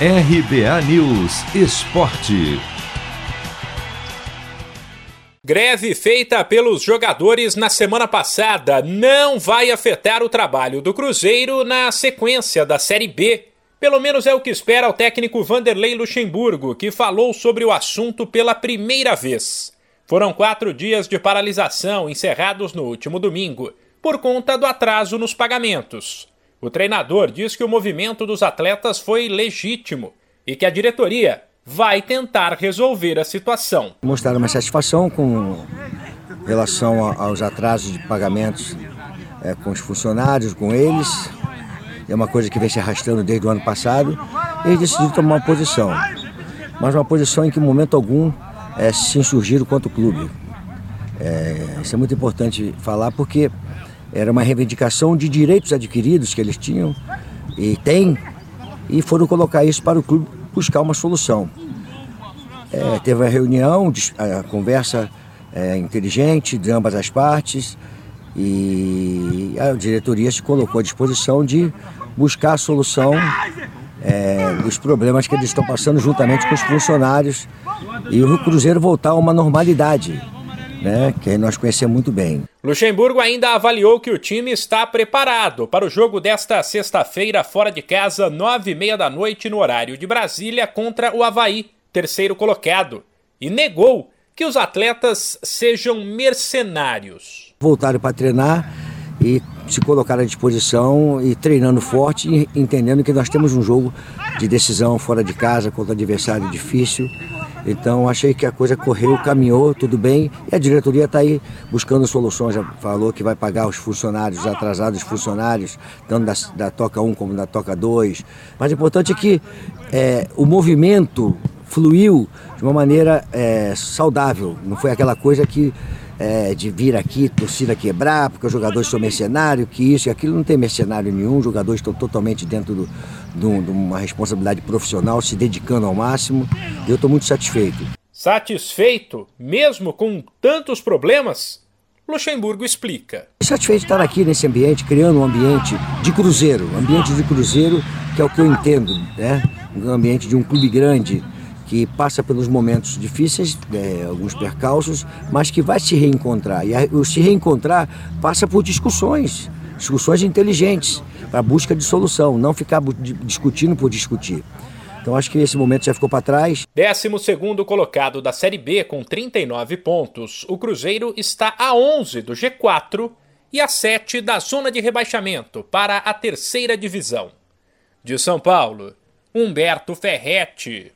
RBA News Esporte. Greve feita pelos jogadores na semana passada não vai afetar o trabalho do Cruzeiro na sequência da Série B. Pelo menos é o que espera o técnico Vanderlei Luxemburgo, que falou sobre o assunto pela primeira vez. Foram quatro dias de paralisação encerrados no último domingo, por conta do atraso nos pagamentos. O treinador diz que o movimento dos atletas foi legítimo e que a diretoria vai tentar resolver a situação. Mostraram uma satisfação com relação aos atrasos de pagamentos é, com os funcionários, com eles. É uma coisa que vem se arrastando desde o ano passado. Eles decidiram tomar uma posição, mas uma posição em que, em momento algum, é, se insurgiram contra o clube. É, isso é muito importante falar porque era uma reivindicação de direitos adquiridos que eles tinham e têm, e foram colocar isso para o clube buscar uma solução. É, teve uma reunião, a conversa é, inteligente de ambas as partes e a diretoria se colocou à disposição de buscar a solução é, dos problemas que eles estão passando juntamente com os funcionários e o Cruzeiro voltar a uma normalidade né, que nós conhecemos muito bem. Luxemburgo ainda avaliou que o time está preparado para o jogo desta sexta-feira fora de casa, nove e meia da noite no horário de Brasília contra o Havaí, terceiro colocado, e negou que os atletas sejam mercenários. Voltaram para treinar e se colocar à disposição e treinando forte entendendo que nós temos um jogo de decisão fora de casa contra adversário difícil então achei que a coisa correu, caminhou, tudo bem. E a diretoria está aí buscando soluções. Já falou que vai pagar os funcionários, atrasados funcionários, tanto da, da Toca 1 como da Toca 2. Mas o importante é que é, o movimento fluiu de uma maneira é, saudável. Não foi aquela coisa que é, de vir aqui, torcida quebrar, porque os jogadores são mercenários, que isso e aquilo. Não tem mercenário nenhum, os jogadores estão totalmente dentro do, de uma responsabilidade profissional, se dedicando ao máximo. Eu estou muito satisfeito. Satisfeito, mesmo com tantos problemas? Luxemburgo explica. Satisfeito de estar aqui nesse ambiente, criando um ambiente de cruzeiro, ambiente de cruzeiro, que é o que eu entendo, né? Um ambiente de um clube grande, que passa pelos momentos difíceis, é, alguns percalços, mas que vai se reencontrar. E o se reencontrar passa por discussões, discussões inteligentes, para busca de solução, não ficar discutindo por discutir. Então acho que esse momento já ficou para trás. 12 colocado da Série B com 39 pontos. O Cruzeiro está a 11 do G4 e a 7 da zona de rebaixamento para a terceira divisão. De São Paulo, Humberto Ferretti.